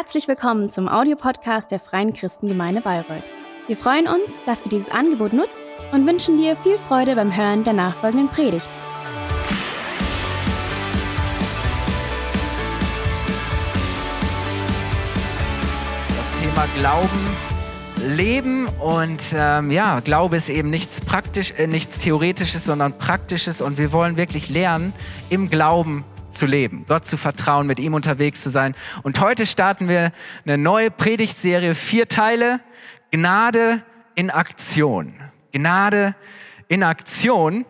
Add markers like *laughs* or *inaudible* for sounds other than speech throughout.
Herzlich willkommen zum Audiopodcast der Freien Christengemeinde Bayreuth. Wir freuen uns, dass du dieses Angebot nutzt und wünschen dir viel Freude beim Hören der nachfolgenden Predigt. Das Thema Glauben, Leben und ähm, ja, Glaube ist eben nichts praktisch, äh, nichts Theoretisches, sondern Praktisches und wir wollen wirklich lernen, im Glauben zu leben, Gott zu vertrauen, mit ihm unterwegs zu sein. Und heute starten wir eine neue Predigtserie, vier Teile, Gnade in Aktion. Gnade in Aktion.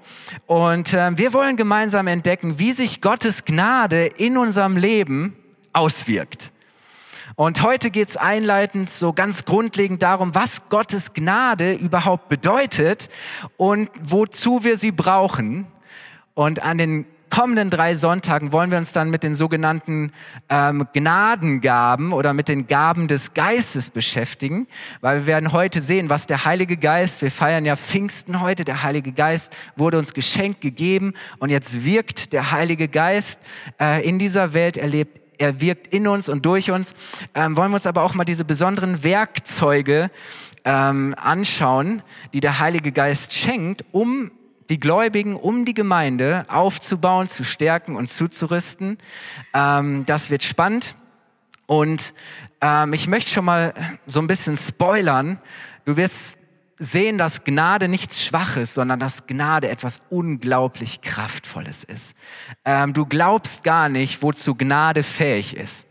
Und äh, wir wollen gemeinsam entdecken, wie sich Gottes Gnade in unserem Leben auswirkt. Und heute geht's einleitend so ganz grundlegend darum, was Gottes Gnade überhaupt bedeutet und wozu wir sie brauchen. Und an den kommenden drei Sonntagen wollen wir uns dann mit den sogenannten ähm, Gnadengaben oder mit den Gaben des Geistes beschäftigen, weil wir werden heute sehen, was der Heilige Geist, wir feiern ja Pfingsten heute, der Heilige Geist wurde uns geschenkt gegeben und jetzt wirkt der Heilige Geist äh, in dieser Welt, erlebt er wirkt in uns und durch uns. Ähm, wollen wir uns aber auch mal diese besonderen Werkzeuge ähm, anschauen, die der Heilige Geist schenkt, um die Gläubigen, um die Gemeinde aufzubauen, zu stärken und zuzurüsten. Ähm, das wird spannend. Und ähm, ich möchte schon mal so ein bisschen spoilern. Du wirst sehen, dass Gnade nichts Schwaches, sondern dass Gnade etwas unglaublich Kraftvolles ist. Ähm, du glaubst gar nicht, wozu Gnade fähig ist.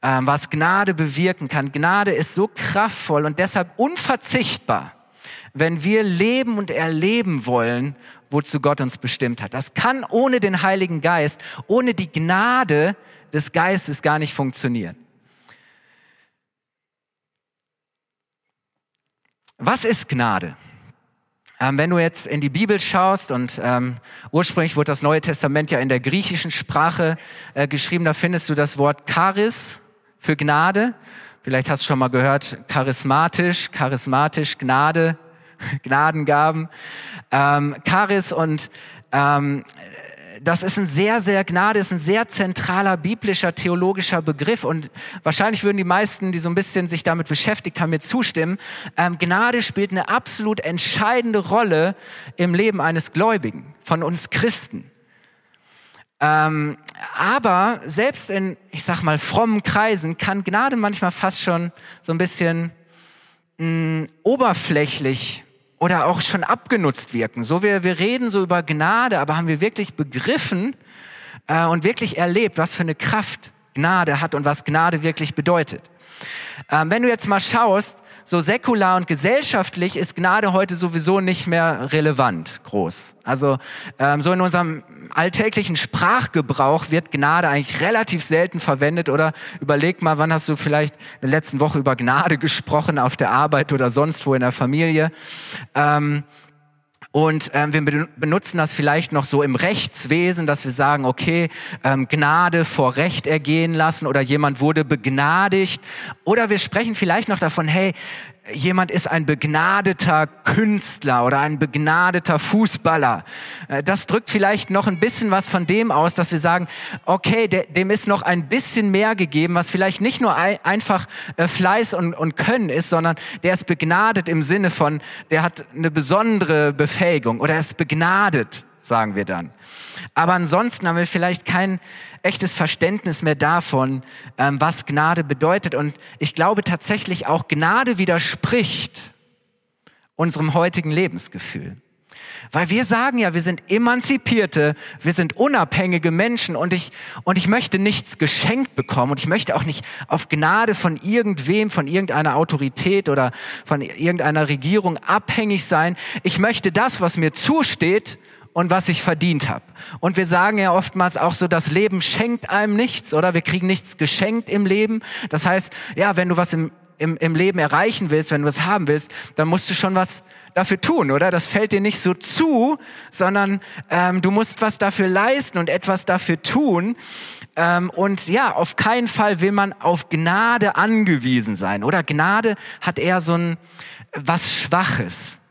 Ähm, was Gnade bewirken kann. Gnade ist so kraftvoll und deshalb unverzichtbar wenn wir leben und erleben wollen, wozu Gott uns bestimmt hat. Das kann ohne den Heiligen Geist, ohne die Gnade des Geistes gar nicht funktionieren. Was ist Gnade? Ähm, wenn du jetzt in die Bibel schaust und ähm, ursprünglich wurde das Neue Testament ja in der griechischen Sprache äh, geschrieben, da findest du das Wort Charis für Gnade. Vielleicht hast du schon mal gehört, charismatisch, charismatisch, Gnade, *laughs* Gnadengaben, ähm, Charis und ähm, das ist ein sehr, sehr Gnade, ist ein sehr zentraler biblischer, theologischer Begriff und wahrscheinlich würden die meisten, die so ein bisschen sich damit beschäftigt haben, mir zustimmen. Ähm, Gnade spielt eine absolut entscheidende Rolle im Leben eines Gläubigen, von uns Christen. Ähm, aber selbst in, ich sag mal, frommen Kreisen kann Gnade manchmal fast schon so ein bisschen mh, oberflächlich oder auch schon abgenutzt wirken. So wir, wir reden so über Gnade, aber haben wir wirklich begriffen äh, und wirklich erlebt, was für eine Kraft Gnade hat und was Gnade wirklich bedeutet. Ähm, wenn du jetzt mal schaust, so säkular und gesellschaftlich ist Gnade heute sowieso nicht mehr relevant groß. Also ähm, so in unserem alltäglichen Sprachgebrauch wird Gnade eigentlich relativ selten verwendet oder überleg mal, wann hast du vielleicht in der letzten Woche über Gnade gesprochen auf der Arbeit oder sonst wo in der Familie. Ähm, und ähm, wir benutzen das vielleicht noch so im Rechtswesen, dass wir sagen, okay, ähm, Gnade vor Recht ergehen lassen oder jemand wurde begnadigt. Oder wir sprechen vielleicht noch davon, hey, jemand ist ein begnadeter Künstler oder ein begnadeter Fußballer. Äh, das drückt vielleicht noch ein bisschen was von dem aus, dass wir sagen, okay, dem ist noch ein bisschen mehr gegeben, was vielleicht nicht nur einfach äh, Fleiß und, und Können ist, sondern der ist begnadet im Sinne von, der hat eine besondere Befähigung oder er ist begnadet, sagen wir dann. Aber ansonsten haben wir vielleicht kein echtes Verständnis mehr davon, ähm, was Gnade bedeutet. Und ich glaube tatsächlich auch, Gnade widerspricht unserem heutigen Lebensgefühl. Weil wir sagen ja, wir sind emanzipierte, wir sind unabhängige Menschen und ich, und ich möchte nichts geschenkt bekommen und ich möchte auch nicht auf Gnade von irgendwem, von irgendeiner Autorität oder von irgendeiner Regierung abhängig sein. Ich möchte das, was mir zusteht, und was ich verdient habe. Und wir sagen ja oftmals auch so, das Leben schenkt einem nichts, oder? Wir kriegen nichts geschenkt im Leben. Das heißt, ja, wenn du was im, im, im Leben erreichen willst, wenn du was haben willst, dann musst du schon was dafür tun, oder? Das fällt dir nicht so zu, sondern ähm, du musst was dafür leisten und etwas dafür tun. Ähm, und ja, auf keinen Fall will man auf Gnade angewiesen sein, oder? Gnade hat eher so ein was Schwaches.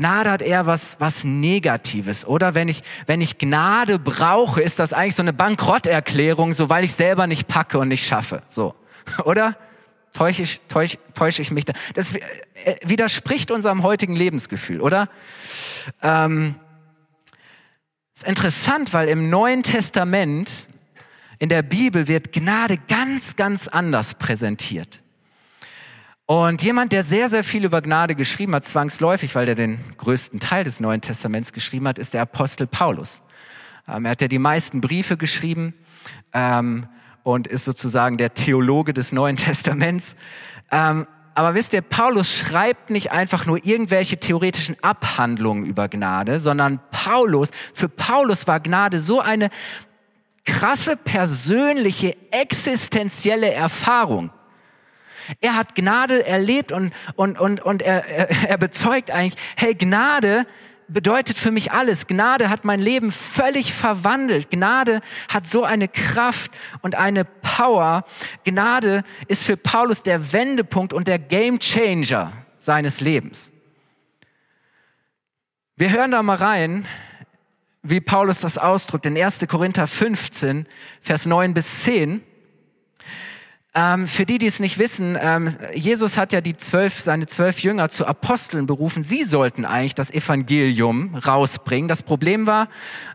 Gnade hat eher was, was Negatives, oder? Wenn ich, wenn ich Gnade brauche, ist das eigentlich so eine Bankrotterklärung, so weil ich selber nicht packe und nicht schaffe, so. *laughs* Oder? Täusche ich, täusche, täusche ich mich da? Das äh, widerspricht unserem heutigen Lebensgefühl, oder? Ähm, ist interessant, weil im Neuen Testament, in der Bibel wird Gnade ganz, ganz anders präsentiert. Und jemand, der sehr, sehr viel über Gnade geschrieben hat, zwangsläufig, weil er den größten Teil des Neuen Testaments geschrieben hat, ist der Apostel Paulus. Ähm, er hat ja die meisten Briefe geschrieben ähm, und ist sozusagen der Theologe des Neuen Testaments. Ähm, aber wisst ihr, Paulus schreibt nicht einfach nur irgendwelche theoretischen Abhandlungen über Gnade, sondern Paulus, für Paulus war Gnade so eine krasse persönliche, existenzielle Erfahrung. Er hat Gnade erlebt und, und, und, und er, er, er bezeugt eigentlich, hey, Gnade bedeutet für mich alles. Gnade hat mein Leben völlig verwandelt. Gnade hat so eine Kraft und eine Power. Gnade ist für Paulus der Wendepunkt und der Gamechanger seines Lebens. Wir hören da mal rein, wie Paulus das ausdrückt in 1. Korinther 15, Vers 9 bis 10. Ähm, für die, die es nicht wissen, ähm, Jesus hat ja die zwölf, seine zwölf Jünger zu Aposteln berufen. Sie sollten eigentlich das Evangelium rausbringen. Das Problem war,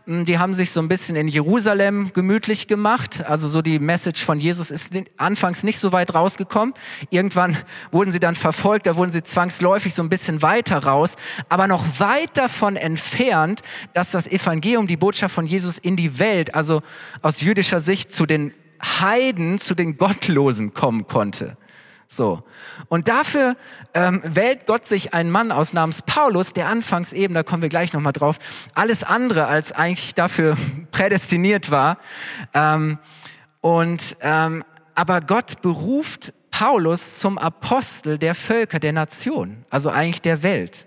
hm, die haben sich so ein bisschen in Jerusalem gemütlich gemacht. Also so die Message von Jesus ist anfangs nicht so weit rausgekommen. Irgendwann wurden sie dann verfolgt, da wurden sie zwangsläufig so ein bisschen weiter raus, aber noch weit davon entfernt, dass das Evangelium, die Botschaft von Jesus in die Welt, also aus jüdischer Sicht zu den Heiden zu den Gottlosen kommen konnte. So. Und dafür ähm, wählt Gott sich einen Mann aus namens Paulus, der anfangs eben, da kommen wir gleich nochmal drauf, alles andere als eigentlich dafür *laughs* prädestiniert war. Ähm, und, ähm, aber Gott beruft Paulus zum Apostel der Völker, der Nation, also eigentlich der Welt.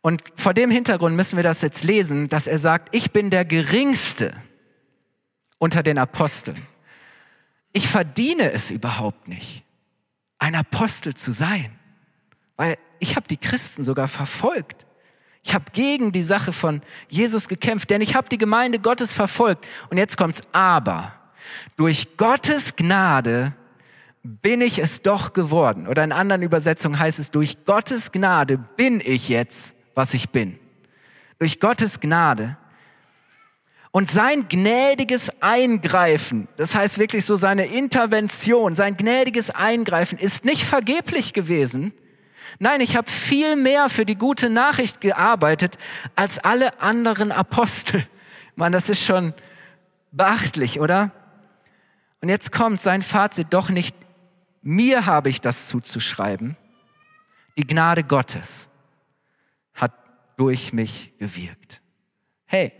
Und vor dem Hintergrund müssen wir das jetzt lesen, dass er sagt, ich bin der Geringste unter den Aposteln. Ich verdiene es überhaupt nicht, ein Apostel zu sein, weil ich habe die Christen sogar verfolgt. Ich habe gegen die Sache von Jesus gekämpft, denn ich habe die Gemeinde Gottes verfolgt. Und jetzt kommt's aber. Durch Gottes Gnade bin ich es doch geworden. Oder in anderen Übersetzungen heißt es, durch Gottes Gnade bin ich jetzt, was ich bin. Durch Gottes Gnade und sein gnädiges Eingreifen, das heißt wirklich so seine Intervention, sein gnädiges Eingreifen ist nicht vergeblich gewesen. Nein, ich habe viel mehr für die gute Nachricht gearbeitet als alle anderen Apostel. Man, das ist schon beachtlich, oder? Und jetzt kommt sein Fazit, doch nicht mir habe ich das zuzuschreiben. Die Gnade Gottes hat durch mich gewirkt. Hey,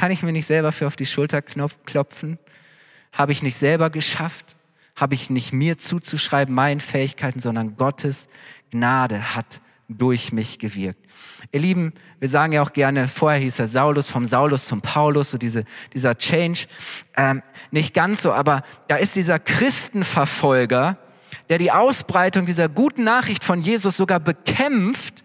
kann ich mir nicht selber für auf die Schulter klopfen? Habe ich nicht selber geschafft? Habe ich nicht mir zuzuschreiben, meinen Fähigkeiten, sondern Gottes Gnade hat durch mich gewirkt. Ihr Lieben, wir sagen ja auch gerne, vorher hieß er Saulus, vom Saulus zum Paulus, so diese, dieser Change. Ähm, nicht ganz so, aber da ist dieser Christenverfolger, der die Ausbreitung dieser guten Nachricht von Jesus sogar bekämpft,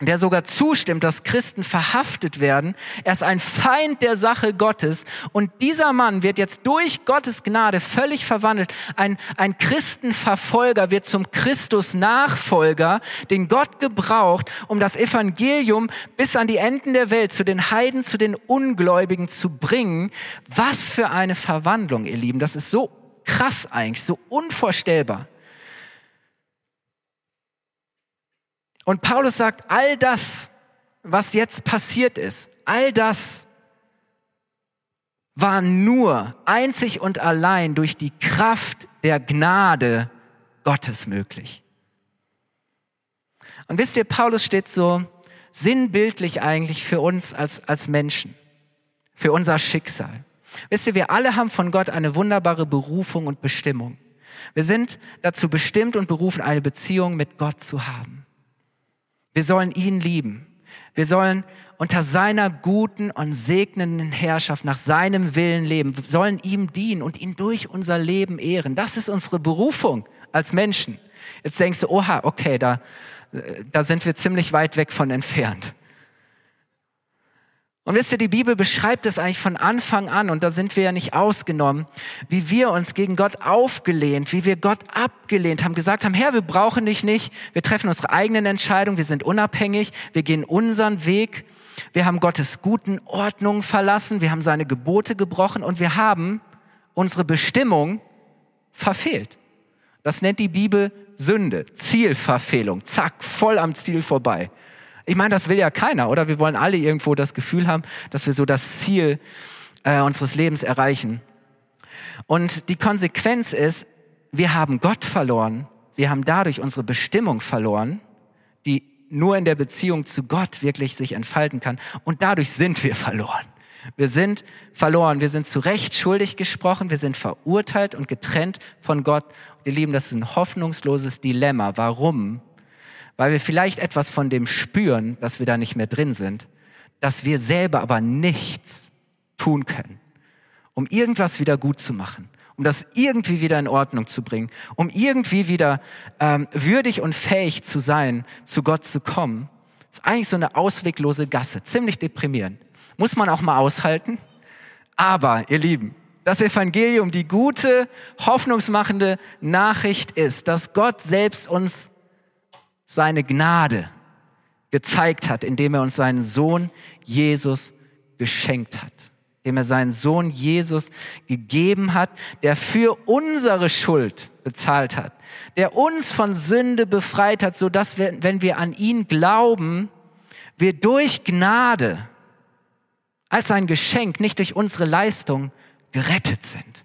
der sogar zustimmt, dass Christen verhaftet werden. Er ist ein Feind der Sache Gottes. Und dieser Mann wird jetzt durch Gottes Gnade völlig verwandelt. Ein, ein Christenverfolger wird zum Christus-Nachfolger, den Gott gebraucht, um das Evangelium bis an die Enden der Welt, zu den Heiden, zu den Ungläubigen zu bringen. Was für eine Verwandlung, ihr Lieben. Das ist so krass eigentlich, so unvorstellbar. Und Paulus sagt, all das, was jetzt passiert ist, all das war nur einzig und allein durch die Kraft der Gnade Gottes möglich. Und wisst ihr, Paulus steht so sinnbildlich eigentlich für uns als, als Menschen, für unser Schicksal. Wisst ihr, wir alle haben von Gott eine wunderbare Berufung und Bestimmung. Wir sind dazu bestimmt und berufen, eine Beziehung mit Gott zu haben. Wir sollen ihn lieben. Wir sollen unter seiner guten und segnenden Herrschaft nach seinem Willen leben. Wir sollen ihm dienen und ihn durch unser Leben ehren. Das ist unsere Berufung als Menschen. Jetzt denkst du, oha, okay, da da sind wir ziemlich weit weg von entfernt. Und wisst ihr, die Bibel beschreibt es eigentlich von Anfang an, und da sind wir ja nicht ausgenommen, wie wir uns gegen Gott aufgelehnt, wie wir Gott abgelehnt haben, gesagt haben, Herr, wir brauchen dich nicht, wir treffen unsere eigenen Entscheidungen, wir sind unabhängig, wir gehen unseren Weg, wir haben Gottes guten Ordnung verlassen, wir haben seine Gebote gebrochen und wir haben unsere Bestimmung verfehlt. Das nennt die Bibel Sünde, Zielverfehlung, zack, voll am Ziel vorbei. Ich meine, das will ja keiner, oder? Wir wollen alle irgendwo das Gefühl haben, dass wir so das Ziel äh, unseres Lebens erreichen. Und die Konsequenz ist, wir haben Gott verloren, wir haben dadurch unsere Bestimmung verloren, die nur in der Beziehung zu Gott wirklich sich entfalten kann. Und dadurch sind wir verloren. Wir sind verloren, wir sind zu Recht schuldig gesprochen, wir sind verurteilt und getrennt von Gott. Ihr Lieben, das ist ein hoffnungsloses Dilemma. Warum? Weil wir vielleicht etwas von dem spüren, dass wir da nicht mehr drin sind, dass wir selber aber nichts tun können, um irgendwas wieder gut zu machen, um das irgendwie wieder in Ordnung zu bringen, um irgendwie wieder ähm, würdig und fähig zu sein, zu Gott zu kommen. Das ist eigentlich so eine ausweglose Gasse, ziemlich deprimierend. Muss man auch mal aushalten. Aber, ihr Lieben, das Evangelium, die gute, hoffnungsmachende Nachricht ist, dass Gott selbst uns seine Gnade gezeigt hat, indem er uns seinen Sohn Jesus geschenkt hat, indem er seinen Sohn Jesus gegeben hat, der für unsere Schuld bezahlt hat, der uns von Sünde befreit hat, so dass wir, wenn wir an ihn glauben, wir durch Gnade als ein Geschenk, nicht durch unsere Leistung, gerettet sind.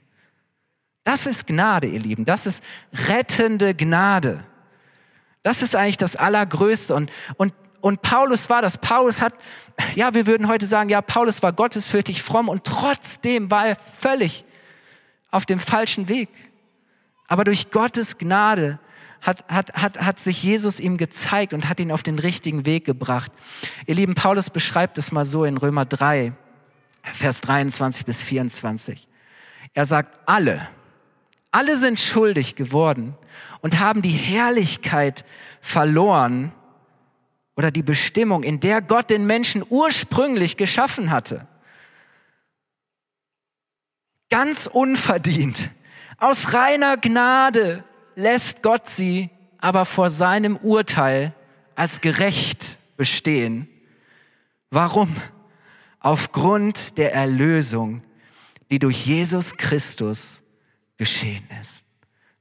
Das ist Gnade, ihr Lieben. Das ist rettende Gnade. Das ist eigentlich das Allergrößte. Und, und, und Paulus war das. Paulus hat, ja, wir würden heute sagen, ja, Paulus war gottesfürchtig fromm und trotzdem war er völlig auf dem falschen Weg. Aber durch Gottes Gnade hat, hat, hat, hat sich Jesus ihm gezeigt und hat ihn auf den richtigen Weg gebracht. Ihr Lieben, Paulus beschreibt es mal so in Römer 3, Vers 23 bis 24. Er sagt, alle, alle sind schuldig geworden und haben die Herrlichkeit verloren oder die Bestimmung, in der Gott den Menschen ursprünglich geschaffen hatte. Ganz unverdient. Aus reiner Gnade lässt Gott sie aber vor seinem Urteil als gerecht bestehen. Warum? Aufgrund der Erlösung, die durch Jesus Christus geschehen ist.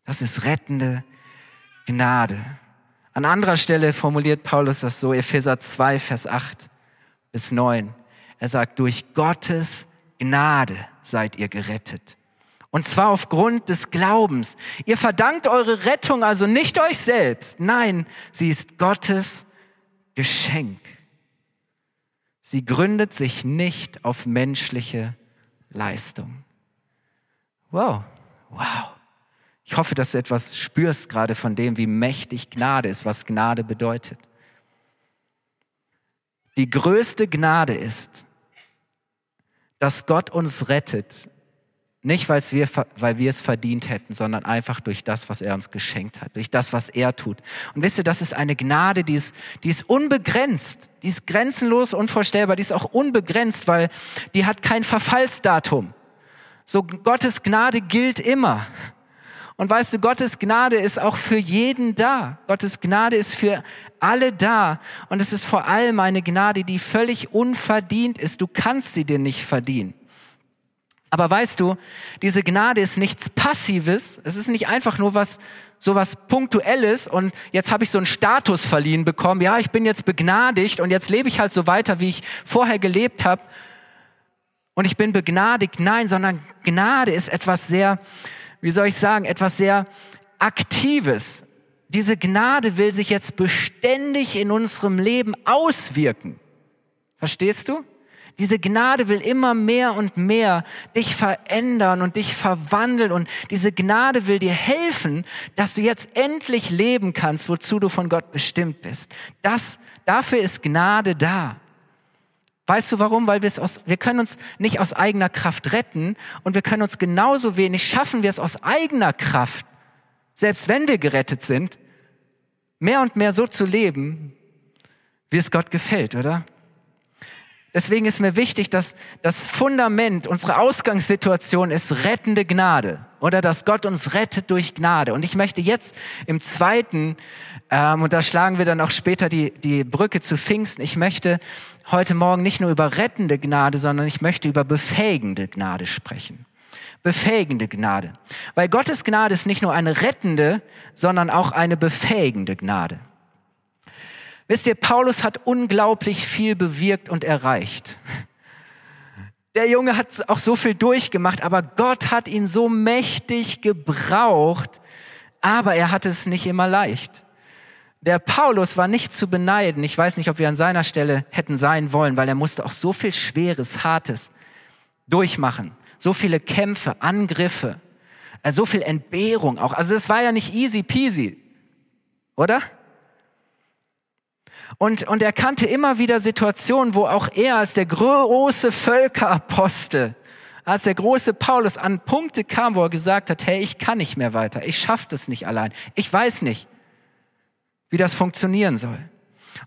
Das ist rettende Gnade. An anderer Stelle formuliert Paulus das so, Epheser 2, Vers 8 bis 9. Er sagt, durch Gottes Gnade seid ihr gerettet. Und zwar aufgrund des Glaubens. Ihr verdankt eure Rettung also nicht euch selbst. Nein, sie ist Gottes Geschenk. Sie gründet sich nicht auf menschliche Leistung. Wow. Wow. Ich hoffe, dass du etwas spürst gerade von dem, wie mächtig Gnade ist, was Gnade bedeutet. Die größte Gnade ist, dass Gott uns rettet, nicht weil wir, weil wir es verdient hätten, sondern einfach durch das, was er uns geschenkt hat, durch das, was er tut. Und wisst ihr, das ist eine Gnade, die ist, die ist unbegrenzt, die ist grenzenlos, unvorstellbar, die ist auch unbegrenzt, weil die hat kein Verfallsdatum. So Gottes Gnade gilt immer. Und weißt du, Gottes Gnade ist auch für jeden da. Gottes Gnade ist für alle da. Und es ist vor allem eine Gnade, die völlig unverdient ist. Du kannst sie dir nicht verdienen. Aber weißt du, diese Gnade ist nichts Passives. Es ist nicht einfach nur was, so was Punktuelles und jetzt habe ich so einen Status verliehen bekommen. Ja, ich bin jetzt begnadigt und jetzt lebe ich halt so weiter, wie ich vorher gelebt habe und ich bin begnadigt. Nein, sondern Gnade ist etwas sehr, wie soll ich sagen, etwas sehr Aktives. Diese Gnade will sich jetzt beständig in unserem Leben auswirken. Verstehst du? Diese Gnade will immer mehr und mehr dich verändern und dich verwandeln und diese Gnade will dir helfen, dass du jetzt endlich leben kannst, wozu du von Gott bestimmt bist. Das, dafür ist Gnade da. Weißt du warum? Weil wir es aus, wir können uns nicht aus eigener Kraft retten und wir können uns genauso wenig schaffen wir es aus eigener Kraft, selbst wenn wir gerettet sind, mehr und mehr so zu leben, wie es Gott gefällt, oder? Deswegen ist mir wichtig, dass das Fundament, unsere Ausgangssituation ist rettende Gnade oder dass Gott uns rettet durch Gnade. Und ich möchte jetzt im zweiten, ähm, und da schlagen wir dann auch später die, die Brücke zu Pfingsten, ich möchte heute Morgen nicht nur über rettende Gnade, sondern ich möchte über befähigende Gnade sprechen. Befähigende Gnade. Weil Gottes Gnade ist nicht nur eine rettende, sondern auch eine befähigende Gnade. Wisst ihr, Paulus hat unglaublich viel bewirkt und erreicht. Der Junge hat auch so viel durchgemacht, aber Gott hat ihn so mächtig gebraucht, aber er hatte es nicht immer leicht. Der Paulus war nicht zu beneiden. Ich weiß nicht, ob wir an seiner Stelle hätten sein wollen, weil er musste auch so viel Schweres, Hartes durchmachen. So viele Kämpfe, Angriffe, äh, so viel Entbehrung auch. Also es war ja nicht easy peasy, oder? Und, und er kannte immer wieder Situationen, wo auch er als der große Völkerapostel, als der große Paulus an Punkte kam, wo er gesagt hat, hey, ich kann nicht mehr weiter, ich schaffe das nicht allein, ich weiß nicht, wie das funktionieren soll.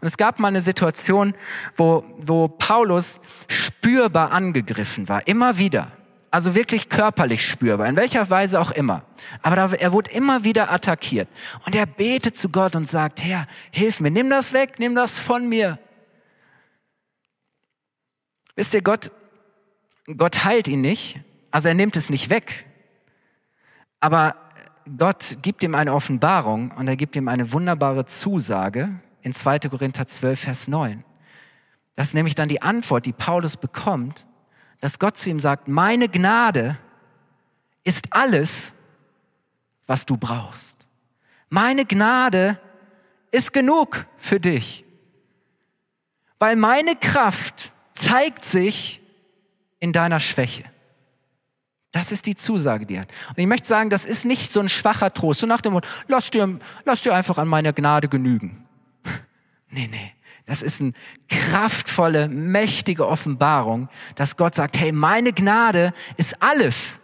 Und es gab mal eine Situation, wo, wo Paulus spürbar angegriffen war, immer wieder. Also wirklich körperlich spürbar, in welcher Weise auch immer. Aber er wurde immer wieder attackiert. Und er betet zu Gott und sagt, Herr, hilf mir, nimm das weg, nimm das von mir. Wisst ihr, Gott, Gott heilt ihn nicht, also er nimmt es nicht weg. Aber Gott gibt ihm eine Offenbarung und er gibt ihm eine wunderbare Zusage in 2. Korinther 12, Vers 9. Das ist nämlich dann die Antwort, die Paulus bekommt, dass Gott zu ihm sagt, meine Gnade ist alles, was du brauchst. Meine Gnade ist genug für dich, weil meine Kraft zeigt sich in deiner Schwäche. Das ist die Zusage, die er hat. Und ich möchte sagen, das ist nicht so ein schwacher Trost, so nach dem Motto, lass dir, lass dir einfach an meiner Gnade genügen. *laughs* nee, nee. Das ist eine kraftvolle, mächtige Offenbarung, dass Gott sagt, hey, meine Gnade ist alles.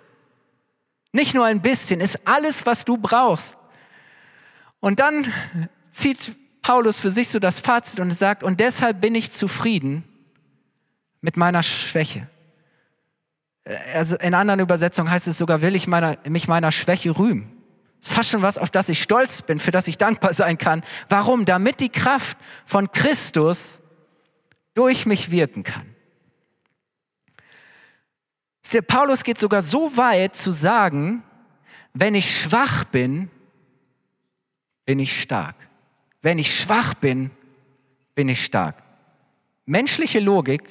Nicht nur ein bisschen, ist alles, was du brauchst. Und dann zieht Paulus für sich so das Fazit und sagt, und deshalb bin ich zufrieden mit meiner Schwäche. Also in anderen Übersetzungen heißt es sogar, will ich meiner, mich meiner Schwäche rühmen. Das ist fast schon was, auf das ich stolz bin, für das ich dankbar sein kann. Warum? Damit die Kraft von Christus durch mich wirken kann. Der Paulus geht sogar so weit zu sagen, wenn ich schwach bin, bin ich stark. Wenn ich schwach bin, bin ich stark. Menschliche Logik,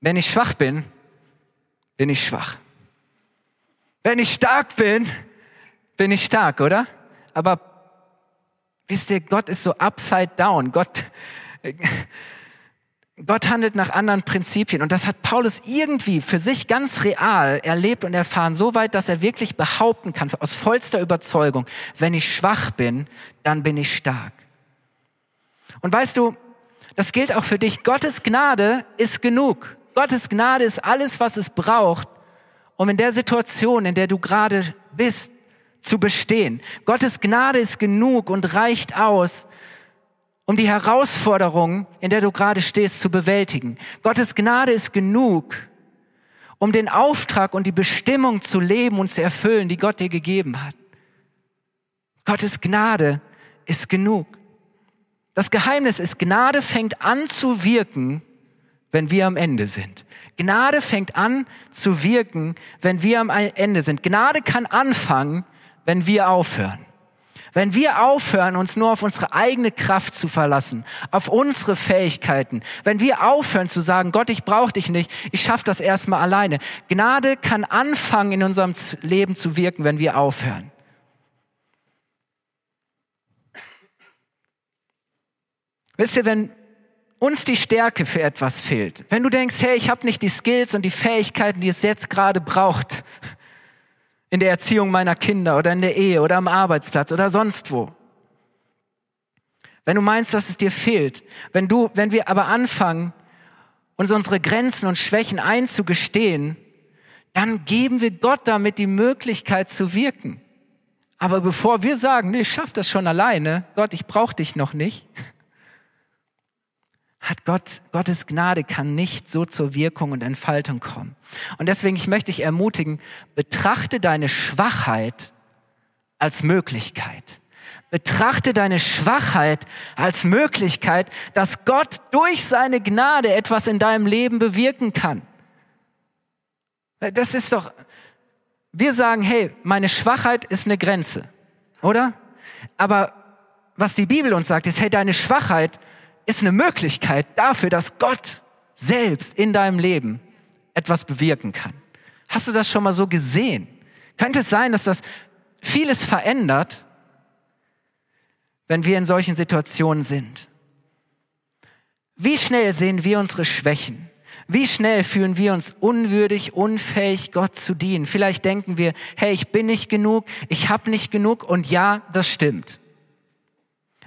wenn ich schwach bin, bin ich schwach. Wenn ich stark bin, bin ich stark, oder? Aber wisst ihr, Gott ist so upside down. Gott, Gott handelt nach anderen Prinzipien. Und das hat Paulus irgendwie für sich ganz real erlebt und erfahren, so weit, dass er wirklich behaupten kann, aus vollster Überzeugung, wenn ich schwach bin, dann bin ich stark. Und weißt du, das gilt auch für dich. Gottes Gnade ist genug. Gottes Gnade ist alles, was es braucht, um in der Situation, in der du gerade bist, zu bestehen. Gottes Gnade ist genug und reicht aus, um die Herausforderung, in der du gerade stehst, zu bewältigen. Gottes Gnade ist genug, um den Auftrag und die Bestimmung zu leben und zu erfüllen, die Gott dir gegeben hat. Gottes Gnade ist genug. Das Geheimnis ist, Gnade fängt an zu wirken, wenn wir am Ende sind. Gnade fängt an zu wirken, wenn wir am Ende sind. Gnade kann anfangen, wenn wir aufhören. Wenn wir aufhören, uns nur auf unsere eigene Kraft zu verlassen, auf unsere Fähigkeiten, wenn wir aufhören zu sagen, Gott, ich brauche dich nicht, ich schaffe das erstmal alleine. Gnade kann anfangen in unserem Leben zu wirken, wenn wir aufhören. Wisst ihr, wenn uns die Stärke für etwas fehlt, wenn du denkst, hey, ich habe nicht die Skills und die Fähigkeiten, die es jetzt gerade braucht, in der Erziehung meiner Kinder oder in der Ehe oder am Arbeitsplatz oder sonst wo. Wenn du meinst, dass es dir fehlt, wenn du, wenn wir aber anfangen, uns unsere Grenzen und Schwächen einzugestehen, dann geben wir Gott damit die Möglichkeit zu wirken. Aber bevor wir sagen, nee, ich schaff das schon alleine, Gott, ich brauche dich noch nicht, hat Gott, Gottes Gnade kann nicht so zur Wirkung und Entfaltung kommen. Und deswegen, ich möchte dich ermutigen, betrachte deine Schwachheit als Möglichkeit. Betrachte deine Schwachheit als Möglichkeit, dass Gott durch seine Gnade etwas in deinem Leben bewirken kann. Das ist doch, wir sagen, hey, meine Schwachheit ist eine Grenze, oder? Aber was die Bibel uns sagt, ist, hey, deine Schwachheit ist eine Möglichkeit dafür, dass Gott selbst in deinem Leben etwas bewirken kann. Hast du das schon mal so gesehen? Könnte es sein, dass das vieles verändert, wenn wir in solchen Situationen sind? Wie schnell sehen wir unsere Schwächen? Wie schnell fühlen wir uns unwürdig, unfähig, Gott zu dienen? Vielleicht denken wir, hey, ich bin nicht genug, ich habe nicht genug und ja, das stimmt.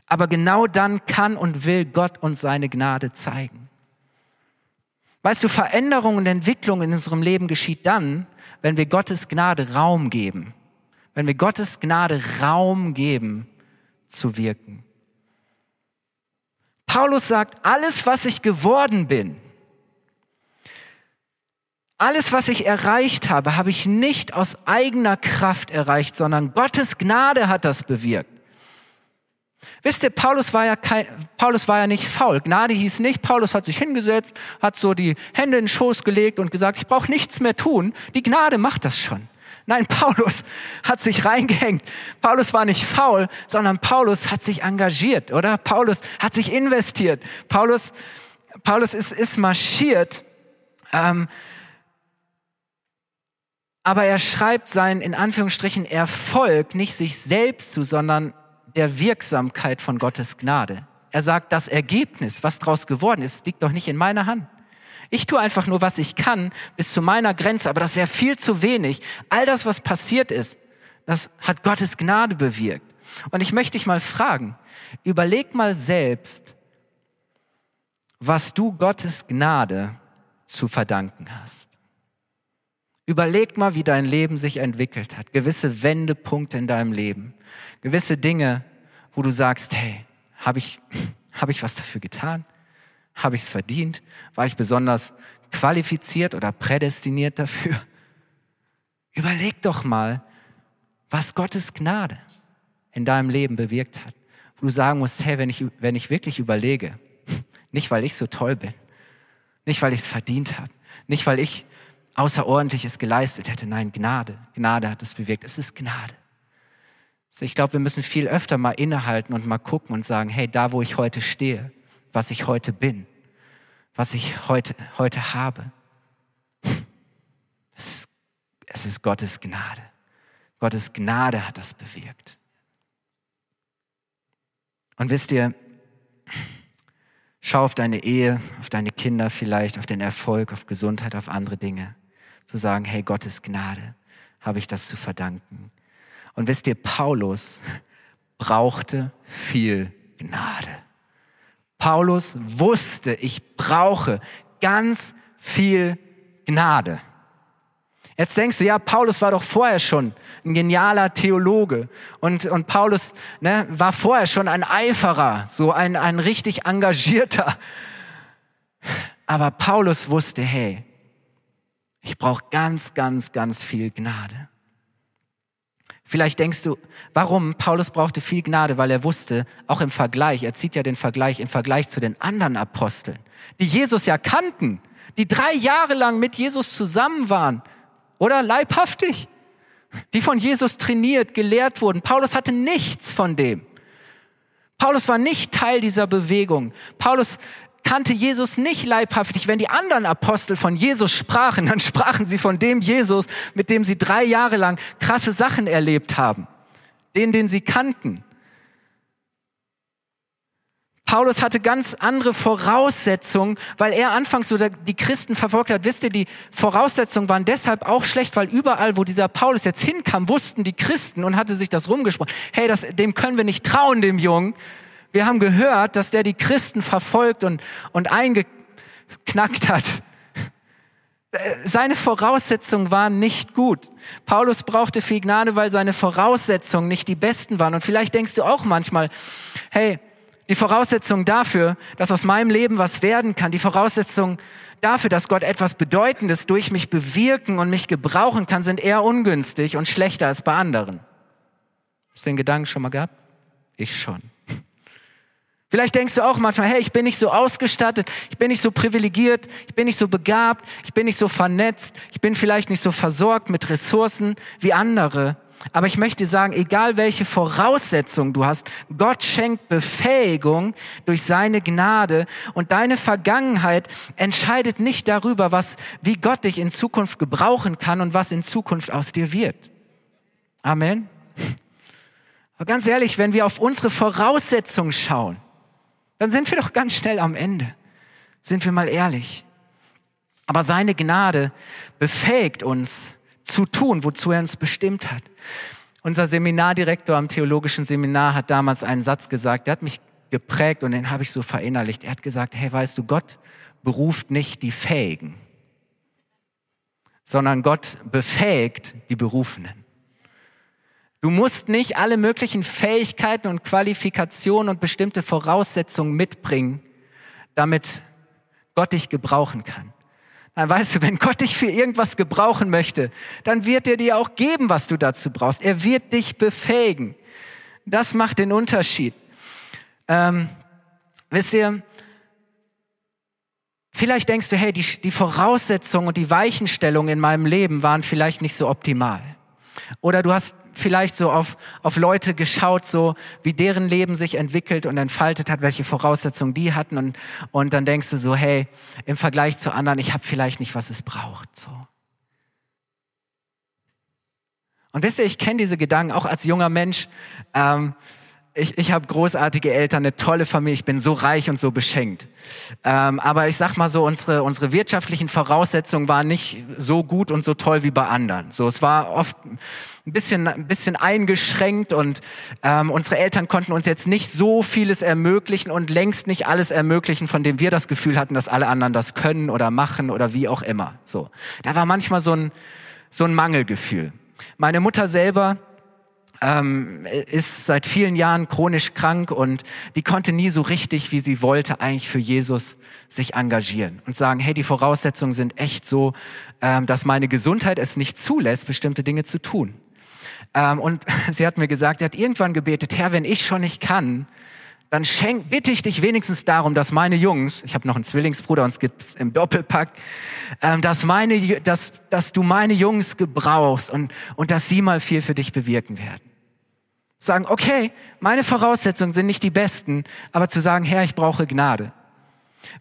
Aber genau dann kann und will Gott uns seine Gnade zeigen. Weißt du, Veränderung und Entwicklung in unserem Leben geschieht dann, wenn wir Gottes Gnade Raum geben. Wenn wir Gottes Gnade Raum geben, zu wirken. Paulus sagt, alles, was ich geworden bin, alles, was ich erreicht habe, habe ich nicht aus eigener Kraft erreicht, sondern Gottes Gnade hat das bewirkt. Wisst ihr, Paulus war ja kein, Paulus war ja nicht faul. Gnade hieß nicht, Paulus hat sich hingesetzt, hat so die Hände in den Schoß gelegt und gesagt, ich brauche nichts mehr tun. Die Gnade macht das schon. Nein, *laughs* Paulus hat sich reingehängt. Paulus war nicht faul, sondern Paulus hat sich engagiert, oder? Paulus hat sich investiert. Paulus, Paulus ist, ist marschiert. Ähm, aber er schreibt seinen, in Anführungsstrichen, Erfolg nicht sich selbst zu, sondern der Wirksamkeit von Gottes Gnade. Er sagt, das Ergebnis, was daraus geworden ist, liegt doch nicht in meiner Hand. Ich tue einfach nur, was ich kann, bis zu meiner Grenze, aber das wäre viel zu wenig. All das, was passiert ist, das hat Gottes Gnade bewirkt. Und ich möchte dich mal fragen, überleg mal selbst, was du Gottes Gnade zu verdanken hast. Überleg mal, wie dein Leben sich entwickelt hat, gewisse Wendepunkte in deinem Leben, gewisse Dinge, wo du sagst, hey, habe ich, *laughs* hab ich was dafür getan? Habe ich es verdient? War ich besonders qualifiziert oder prädestiniert dafür? *laughs* Überleg doch mal, was Gottes Gnade in deinem Leben bewirkt hat. Wo du sagen musst, hey, wenn ich, wenn ich wirklich überlege, *laughs* nicht weil ich so toll bin, nicht weil ich es verdient habe, nicht weil ich Außerordentliches geleistet hätte. Nein, Gnade. Gnade hat es bewirkt. Es ist Gnade. Also ich glaube, wir müssen viel öfter mal innehalten und mal gucken und sagen, hey, da wo ich heute stehe, was ich heute bin, was ich heute, heute habe, *laughs* es es ist Gottes Gnade. Gottes Gnade hat das bewirkt. Und wisst ihr, schau auf deine Ehe, auf deine Kinder vielleicht, auf den Erfolg, auf Gesundheit, auf andere Dinge zu sagen, hey, Gottes Gnade habe ich das zu verdanken. Und wisst ihr, Paulus brauchte viel Gnade. Paulus wusste, ich brauche ganz viel Gnade. Jetzt denkst du, ja, Paulus war doch vorher schon ein genialer Theologe und, und Paulus ne, war vorher schon ein Eiferer, so ein, ein richtig engagierter. Aber Paulus wusste, hey, ich brauche ganz, ganz, ganz viel Gnade. Vielleicht denkst du, warum? Paulus brauchte viel Gnade, weil er wusste, auch im Vergleich, er zieht ja den Vergleich im Vergleich zu den anderen Aposteln, die Jesus ja kannten, die drei Jahre lang mit Jesus zusammen waren, oder leibhaftig, die von Jesus trainiert, gelehrt wurden. Paulus hatte nichts von dem. Paulus war nicht Teil dieser Bewegung. Paulus kannte Jesus nicht leibhaftig. Wenn die anderen Apostel von Jesus sprachen, dann sprachen sie von dem Jesus, mit dem sie drei Jahre lang krasse Sachen erlebt haben. Den, den sie kannten. Paulus hatte ganz andere Voraussetzungen, weil er anfangs so die Christen verfolgt hat. Wisst ihr, die Voraussetzungen waren deshalb auch schlecht, weil überall, wo dieser Paulus jetzt hinkam, wussten die Christen und hatte sich das rumgesprochen. Hey, das, dem können wir nicht trauen, dem Jungen. Wir haben gehört, dass der die Christen verfolgt und, und eingeknackt hat. Seine Voraussetzungen waren nicht gut. Paulus brauchte viel Gnade, weil seine Voraussetzungen nicht die besten waren. Und vielleicht denkst du auch manchmal, hey, die Voraussetzungen dafür, dass aus meinem Leben was werden kann, die Voraussetzungen dafür, dass Gott etwas Bedeutendes durch mich bewirken und mich gebrauchen kann, sind eher ungünstig und schlechter als bei anderen. Hast du den Gedanken schon mal gehabt? Ich schon. Vielleicht denkst du auch manchmal, hey, ich bin nicht so ausgestattet, ich bin nicht so privilegiert, ich bin nicht so begabt, ich bin nicht so vernetzt, ich bin vielleicht nicht so versorgt mit Ressourcen wie andere. Aber ich möchte sagen, egal welche Voraussetzungen du hast, Gott schenkt Befähigung durch seine Gnade und deine Vergangenheit entscheidet nicht darüber, was, wie Gott dich in Zukunft gebrauchen kann und was in Zukunft aus dir wird. Amen. Aber ganz ehrlich, wenn wir auf unsere Voraussetzungen schauen, dann sind wir doch ganz schnell am Ende. Sind wir mal ehrlich. Aber seine Gnade befähigt uns zu tun, wozu er uns bestimmt hat. Unser Seminardirektor am theologischen Seminar hat damals einen Satz gesagt, der hat mich geprägt und den habe ich so verinnerlicht. Er hat gesagt, hey, weißt du, Gott beruft nicht die Fähigen, sondern Gott befähigt die Berufenen. Du musst nicht alle möglichen Fähigkeiten und Qualifikationen und bestimmte Voraussetzungen mitbringen, damit Gott dich gebrauchen kann. Dann weißt du, wenn Gott dich für irgendwas gebrauchen möchte, dann wird er dir auch geben, was du dazu brauchst. Er wird dich befähigen. Das macht den Unterschied. Ähm, wisst ihr, vielleicht denkst du, hey, die, die Voraussetzungen und die Weichenstellungen in meinem Leben waren vielleicht nicht so optimal. Oder du hast vielleicht so auf, auf Leute geschaut, so wie deren Leben sich entwickelt und entfaltet hat, welche Voraussetzungen die hatten und, und dann denkst du so, hey, im Vergleich zu anderen, ich habe vielleicht nicht, was es braucht. So. Und wisst ihr, ich kenne diese Gedanken auch als junger Mensch. Ähm, ich, ich habe großartige Eltern, eine tolle Familie, ich bin so reich und so beschenkt. Ähm, aber ich sag mal so, unsere, unsere wirtschaftlichen Voraussetzungen waren nicht so gut und so toll wie bei anderen. So, es war oft ein bisschen, ein bisschen eingeschränkt und ähm, unsere Eltern konnten uns jetzt nicht so vieles ermöglichen und längst nicht alles ermöglichen, von dem wir das Gefühl hatten, dass alle anderen das können oder machen oder wie auch immer. So, da war manchmal so ein, so ein Mangelgefühl. Meine Mutter selber, ähm, ist seit vielen Jahren chronisch krank und die konnte nie so richtig, wie sie wollte, eigentlich für Jesus sich engagieren und sagen, hey, die Voraussetzungen sind echt so, ähm, dass meine Gesundheit es nicht zulässt, bestimmte Dinge zu tun. Ähm, und *laughs* sie hat mir gesagt, sie hat irgendwann gebetet, Herr, wenn ich schon nicht kann, dann schenk, bitte ich dich wenigstens darum, dass meine Jungs, ich habe noch einen Zwillingsbruder, uns gibt's im Doppelpack, ähm, dass, meine, dass, dass du meine Jungs gebrauchst und, und dass sie mal viel für dich bewirken werden. Sagen, okay, meine Voraussetzungen sind nicht die besten, aber zu sagen, Herr, ich brauche Gnade.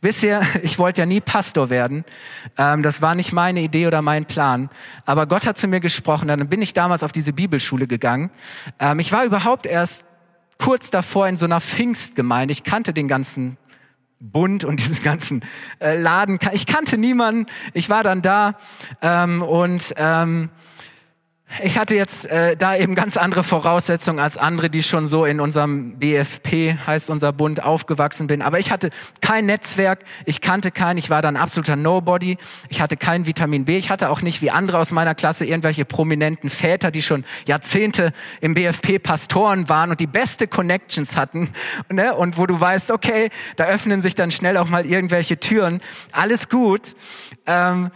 Wisst ihr, *laughs* ich wollte ja nie Pastor werden. Ähm, das war nicht meine Idee oder mein Plan. Aber Gott hat zu mir gesprochen. Dann bin ich damals auf diese Bibelschule gegangen. Ähm, ich war überhaupt erst kurz davor in so einer Pfingstgemeinde. Ich kannte den ganzen Bund und *laughs* diesen ganzen äh, Laden. Ich kannte niemanden. Ich war dann da ähm, und ich hatte jetzt äh, da eben ganz andere Voraussetzungen als andere, die schon so in unserem BFP, heißt unser Bund, aufgewachsen bin. Aber ich hatte kein Netzwerk, ich kannte keinen, ich war dann absoluter Nobody, ich hatte kein Vitamin B, ich hatte auch nicht wie andere aus meiner Klasse irgendwelche prominenten Väter, die schon Jahrzehnte im BFP Pastoren waren und die beste Connections hatten. Ne? Und wo du weißt, okay, da öffnen sich dann schnell auch mal irgendwelche Türen. Alles gut. Ähm,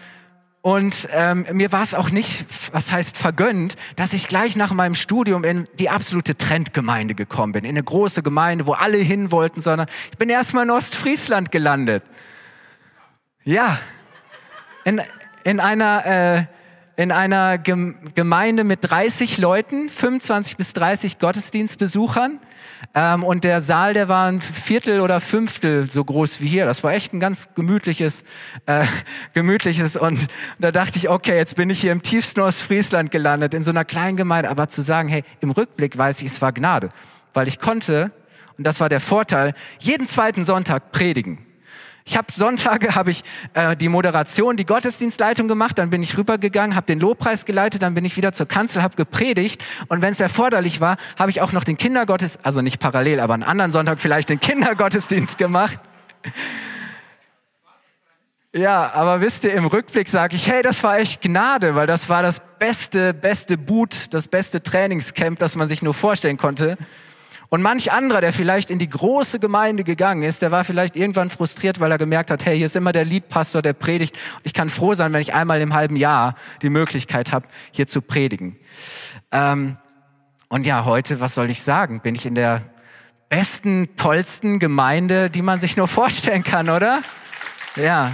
und ähm, mir war es auch nicht, was heißt vergönnt, dass ich gleich nach meinem Studium in die absolute Trendgemeinde gekommen bin. In eine große Gemeinde, wo alle hin wollten, sondern ich bin erstmal in Ostfriesland gelandet. Ja, in, in einer... Äh, in einer Gemeinde mit 30 Leuten, 25 bis 30 Gottesdienstbesuchern. Ähm, und der Saal, der war ein Viertel oder Fünftel so groß wie hier. Das war echt ein ganz gemütliches, äh, *laughs* gemütliches. Und da dachte ich, okay, jetzt bin ich hier im tiefsten Ostfriesland gelandet, in so einer kleinen Gemeinde. Aber zu sagen, hey, im Rückblick weiß ich, es war Gnade. Weil ich konnte, und das war der Vorteil, jeden zweiten Sonntag predigen. Ich habe Sonntage habe ich äh, die Moderation, die Gottesdienstleitung gemacht, dann bin ich rübergegangen, habe den Lobpreis geleitet, dann bin ich wieder zur Kanzel, habe gepredigt und wenn es erforderlich war, habe ich auch noch den Kindergottesdienst, also nicht parallel, aber einen anderen Sonntag vielleicht den Kindergottesdienst gemacht. Ja, aber wisst ihr, im Rückblick sage ich, hey, das war echt Gnade, weil das war das beste, beste Boot, das beste Trainingscamp, das man sich nur vorstellen konnte. Und manch anderer, der vielleicht in die große Gemeinde gegangen ist, der war vielleicht irgendwann frustriert, weil er gemerkt hat, hey, hier ist immer der Liedpastor, der predigt. Ich kann froh sein, wenn ich einmal im halben Jahr die Möglichkeit habe, hier zu predigen. Ähm, und ja, heute, was soll ich sagen? Bin ich in der besten, tollsten Gemeinde, die man sich nur vorstellen kann, oder? Ja.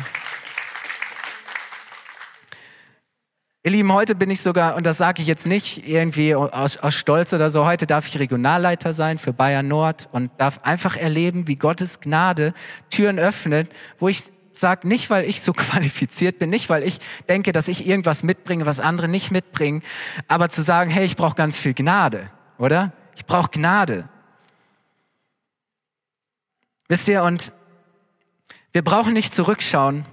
Ihr Lieben, heute bin ich sogar, und das sage ich jetzt nicht irgendwie aus, aus, Stolz oder so, heute darf ich Regionalleiter sein für Bayern Nord und darf einfach erleben, wie Gottes Gnade Türen öffnet, wo ich sage, nicht weil ich so *laughs* qualifiziert bin, nicht weil ich denke, dass ich irgendwas mitbringe, was andere nicht mitbringen, aber zu sagen, hey, ich brauche ganz viel Gnade, oder? Ich brauche Gnade. Wisst ihr, und wir brauchen nicht zurückschauen,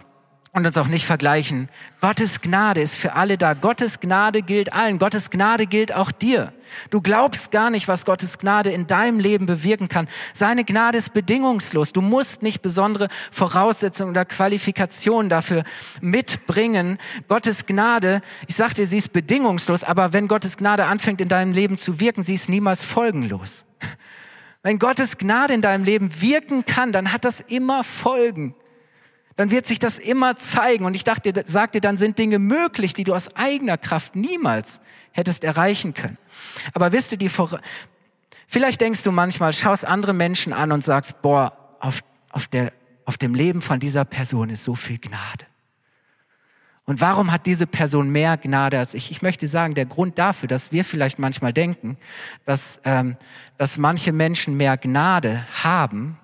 und uns auch nicht vergleichen. Gottes Gnade ist für alle da. Gottes Gnade gilt allen. Gottes Gnade gilt auch dir. Du glaubst gar nicht, was Gottes Gnade in deinem Leben bewirken kann. Seine Gnade ist bedingungslos. Du musst nicht besondere Voraussetzungen oder Qualifikationen dafür mitbringen. Gottes Gnade, ich sag dir, sie ist bedingungslos, aber wenn Gottes Gnade anfängt in deinem Leben zu wirken, sie ist niemals folgenlos. Wenn Gottes Gnade in deinem Leben wirken kann, dann hat das immer Folgen dann wird sich das immer zeigen. Und ich dachte, sag dir, dann sind Dinge möglich, die du aus eigener Kraft niemals hättest erreichen können. Aber wisst ihr, die Vor vielleicht denkst du manchmal, schaust andere Menschen an und sagst, boah, auf, auf, der, auf dem Leben von dieser Person ist so viel Gnade. Und warum hat diese Person mehr Gnade als ich? Ich möchte sagen, der Grund dafür, dass wir vielleicht manchmal denken, dass, ähm, dass manche Menschen mehr Gnade haben,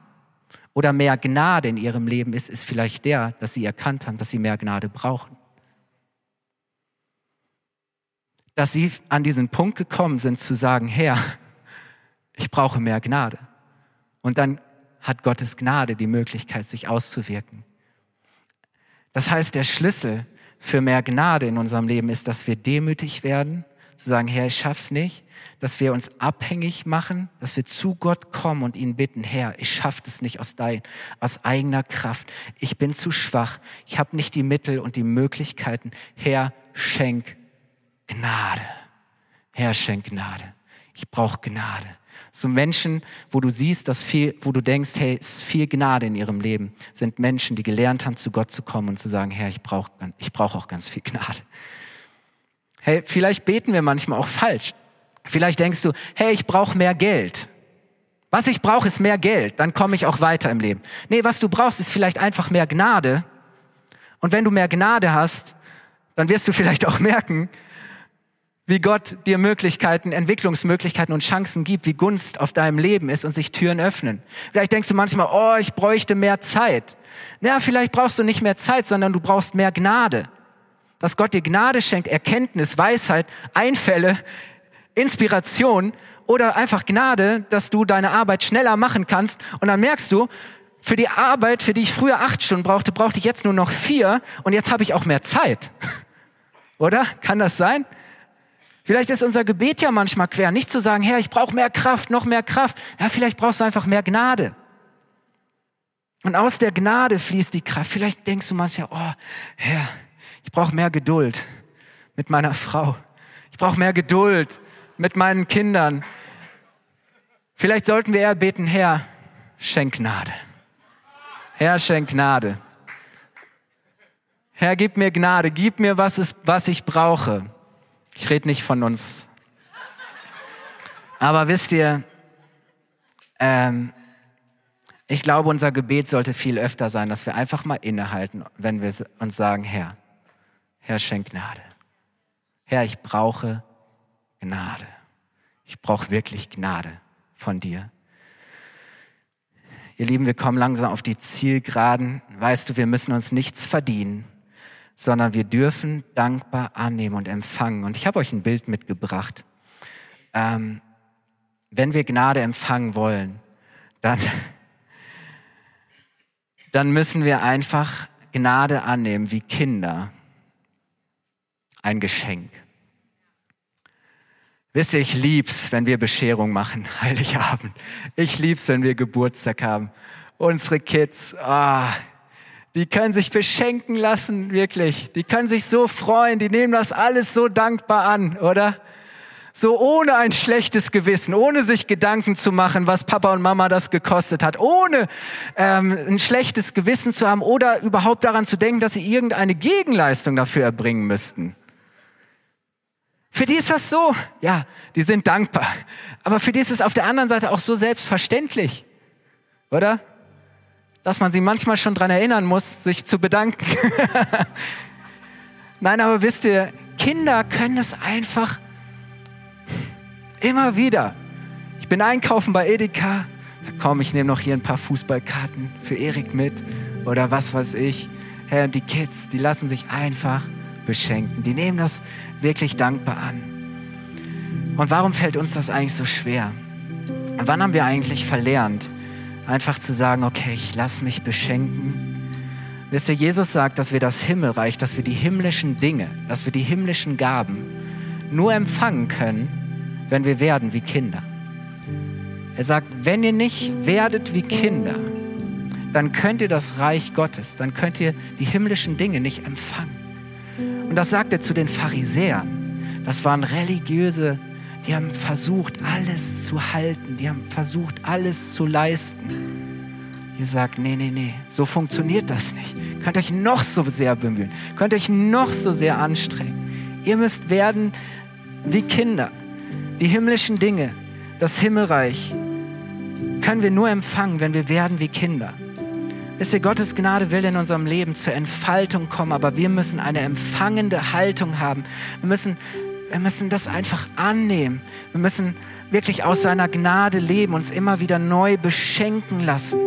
oder mehr Gnade in ihrem Leben ist, ist vielleicht der, dass sie erkannt haben, dass sie mehr Gnade brauchen. Dass sie an diesen Punkt gekommen sind zu sagen, Herr, ich brauche mehr Gnade. Und dann hat Gottes Gnade die Möglichkeit, sich auszuwirken. Das heißt, der Schlüssel für mehr Gnade in unserem Leben ist, dass wir demütig werden, zu sagen, Herr, ich schaff's nicht, dass wir uns abhängig machen, dass wir zu Gott kommen und ihn bitten, Herr, ich schaffe es nicht aus, dein, aus eigener Kraft. Ich bin zu schwach. Ich habe nicht die Mittel und die Möglichkeiten. Herr, schenk Gnade. Herr, schenk Gnade. Ich brauche Gnade. So Menschen, wo du siehst, dass viel, wo du denkst, hey, es ist viel Gnade in ihrem Leben, sind Menschen, die gelernt haben, zu Gott zu kommen und zu sagen, Herr, ich brauche ich brauch auch ganz viel Gnade. Hey, vielleicht beten wir manchmal auch falsch. Vielleicht denkst du, hey, ich brauche mehr Geld. Was ich brauche, ist mehr Geld, dann komme ich auch weiter im Leben. Nee, was du brauchst, ist vielleicht einfach mehr Gnade. Und wenn du mehr Gnade hast, dann wirst du *laughs* vielleicht auch merken, wie Gott dir Möglichkeiten, Entwicklungsmöglichkeiten und Chancen gibt, wie Gunst auf deinem Leben ist und sich Türen öffnen. Vielleicht denkst du manchmal, oh, ich bräuchte mehr Zeit. Na, vielleicht brauchst du nicht mehr Zeit, sondern du brauchst mehr Gnade. Dass Gott dir Gnade schenkt, Erkenntnis, Weisheit, Einfälle, Inspiration oder einfach Gnade, dass du deine Arbeit schneller machen kannst. Und dann merkst du, für die Arbeit, für die ich früher acht Stunden brauchte, brauchte ich jetzt nur noch vier und jetzt habe ich auch mehr Zeit. *laughs* Oder? Kann das sein? Vielleicht ist unser Gebet ja manchmal quer. Nicht zu sagen, Herr, ich brauche mehr Kraft, noch mehr Kraft. Ja, vielleicht brauchst du einfach mehr Gnade. Und aus der Gnade fließt die Kraft. Vielleicht denkst du manchmal, oh, Herr, ich brauche mehr Geduld mit meiner Frau. Ich brauche mehr Geduld mit meinen Kindern. Vielleicht sollten wir eher beten, Herr, schenk Gnade. Herr, schenk Gnade. Herr, gib mir Gnade, gib mir, was, ist, was ich brauche. Ich rede nicht von uns. Aber wisst ihr, ähm, ich glaube, unser Gebet sollte viel öfter sein, dass wir einfach mal innehalten, wenn wir uns sagen, Herr, Herr, schenk Gnade. Herr, ich brauche Gnade. Ich brauche wirklich Gnade von dir. Ihr Lieben, wir kommen langsam auf die Zielgeraden. Weißt du, wir müssen uns nichts verdienen, sondern wir dürfen dankbar annehmen und empfangen. Und ich habe euch ein Bild mitgebracht. Ähm, wenn wir Gnade empfangen wollen, dann, dann müssen wir einfach Gnade annehmen wie Kinder. Ein Geschenk. Wisst ihr, ich lieb's, wenn wir Bescherung machen, *laughs* Heiligabend. Ich lieb's, wenn wir Geburtstag haben. Unsere Kids, ah, die können sich beschenken lassen, wirklich. Die können sich so freuen, die nehmen das alles so dankbar an, oder? So ohne ein schlechtes Gewissen, ohne sich Gedanken zu machen, was Papa und Mama das gekostet hat, ohne ähm, ein schlechtes Gewissen zu haben oder überhaupt daran zu denken, dass sie irgendeine Gegenleistung dafür erbringen müssten. Für die ist das so, ja, die sind dankbar. Aber für die ist es auf der anderen Seite auch so selbstverständlich, oder? Dass man sie manchmal schon dran erinnern muss, sich zu bedanken. *laughs* Nein, aber wisst ihr, Kinder können es einfach Immer wieder. Ich bin einkaufen bei Edeka. Da komm, ich nehme noch hier ein paar Fußballkarten für Erik mit oder was weiß ich. Herr, die Kids, die lassen sich einfach beschenken. Die nehmen das wirklich dankbar an. Und warum fällt uns das eigentlich so schwer? Wann haben wir eigentlich verlernt, einfach zu sagen, okay, ich lass mich beschenken? Wisst ihr, Jesus sagt, dass wir das Himmelreich, dass wir die himmlischen Dinge, dass wir die himmlischen Gaben nur empfangen können, wenn wir werden wie Kinder. Er sagt, wenn ihr nicht werdet wie Kinder, dann könnt ihr das Reich Gottes, dann könnt ihr die himmlischen Dinge nicht empfangen. Und das sagt er zu den Pharisäern. Das waren religiöse, die haben versucht, alles zu halten, die haben versucht, alles zu leisten. Ihr sagt, nee, nee, nee, so funktioniert das nicht. Könnt euch noch so sehr bemühen, könnt euch noch so sehr anstrengen. Ihr müsst werden wie Kinder. Die himmlischen Dinge, das Himmelreich, können wir nur empfangen, wenn wir werden wie Kinder. Wisst ihr, Gottes Gnade will in unserem Leben zur Entfaltung kommen, aber wir müssen eine empfangende Haltung haben. Wir müssen, wir müssen das einfach annehmen. Wir müssen wirklich aus seiner Gnade leben, uns immer wieder neu beschenken lassen.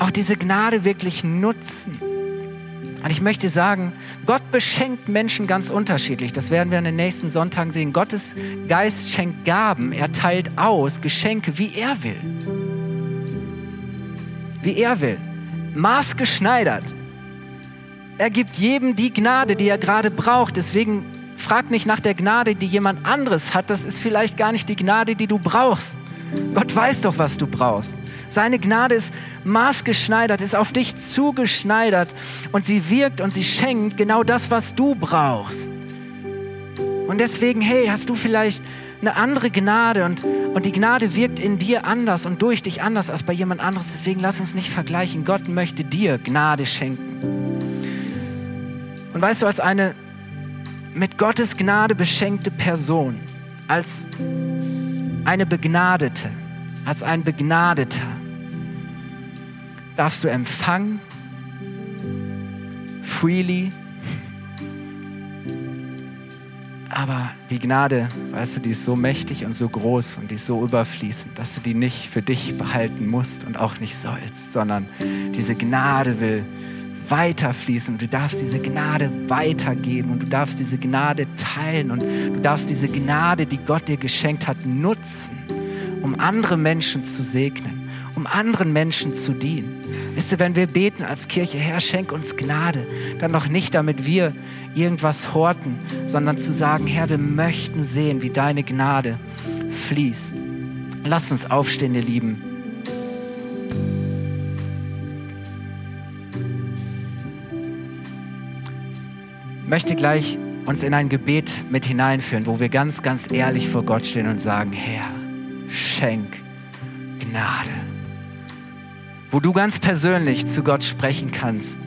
Auch diese Gnade wirklich nutzen. Und ich möchte sagen, Gott beschenkt Menschen ganz unterschiedlich. Das werden wir in den nächsten Sonntagen sehen. Gottes Geist schenkt Gaben. Er teilt aus Geschenke, wie er will. Wie er will. Maßgeschneidert. Er gibt jedem die Gnade, die er gerade braucht. Deswegen frag nicht nach der Gnade, die jemand anderes hat. Das ist vielleicht gar nicht die Gnade, die du brauchst. Gott weiß doch, was du brauchst. Seine Gnade ist maßgeschneidert, ist auf dich zugeschneidert und sie wirkt und sie schenkt genau das, was du brauchst. Und deswegen, hey, hast du vielleicht eine andere Gnade und, und die Gnade wirkt in dir anders und durch dich anders als bei jemand anderes. Deswegen lass uns nicht vergleichen. Gott möchte dir Gnade schenken. Und weißt du, als eine mit Gottes Gnade beschenkte Person, als eine Begnadete, als ein Begnadeter darfst du empfangen, freely. Aber die Gnade, weißt du, die ist so mächtig und so groß und die ist so überfließend, dass du die nicht für dich behalten musst und auch nicht sollst, sondern diese Gnade will weiterfließen und du darfst diese Gnade weitergeben und du darfst diese Gnade teilen und du darfst diese Gnade, die Gott dir geschenkt hat, nutzen, um andere Menschen zu segnen, um anderen Menschen zu dienen. Wisst ihr, wenn wir beten als Kirche, Herr, schenk uns Gnade, dann noch nicht, damit wir irgendwas horten, sondern zu sagen, Herr, wir möchten sehen, wie deine Gnade fließt. Lass uns aufstehen, ihr Lieben. möchte gleich uns in ein Gebet mit hineinführen, wo wir ganz, ganz ehrlich vor Gott stehen und sagen, Herr, schenk Gnade. Wo du ganz persönlich zu Gott sprechen kannst.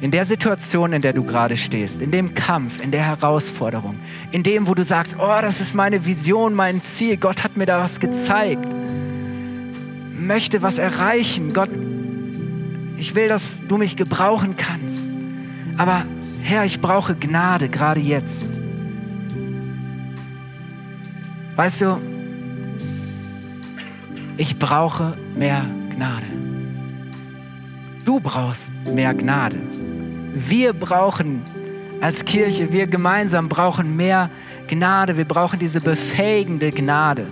In der Situation, in der du gerade stehst, in dem Kampf, in der Herausforderung, in dem, wo du sagst, oh, das ist meine Vision, mein Ziel, Gott hat mir da was gezeigt, möchte was erreichen, Gott, ich will, dass du mich gebrauchen kannst. Aber Herr, ich brauche Gnade gerade jetzt. Weißt du, ich brauche mehr Gnade. Du brauchst mehr Gnade. Wir brauchen als Kirche, wir gemeinsam brauchen mehr Gnade. Wir brauchen diese befähigende Gnade.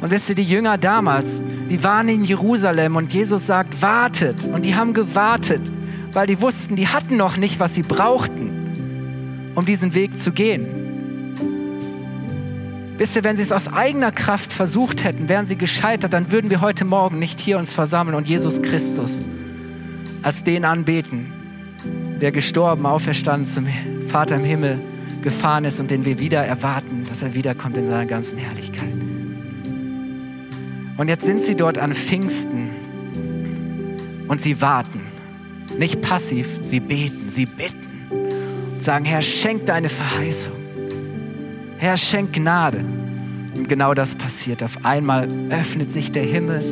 Und wisst ihr, die Jünger damals, die waren in Jerusalem und Jesus sagt, wartet. Und die haben gewartet weil die wussten, die hatten noch nicht, was sie brauchten, um diesen Weg zu gehen. Wisst ihr, wenn sie es aus eigener Kraft versucht hätten, wären sie gescheitert, dann würden wir heute Morgen nicht hier uns versammeln und Jesus Christus als den anbeten, der gestorben, auferstanden zum Vater im Himmel gefahren ist und den wir wieder erwarten, dass er wiederkommt in seiner ganzen Herrlichkeit. Und jetzt sind sie dort an Pfingsten und sie warten. Nicht passiv, sie beten, sie bitten und sagen, Herr, schenk deine Verheißung. Herr, schenk Gnade. Und genau das passiert. Auf einmal öffnet sich der Himmel.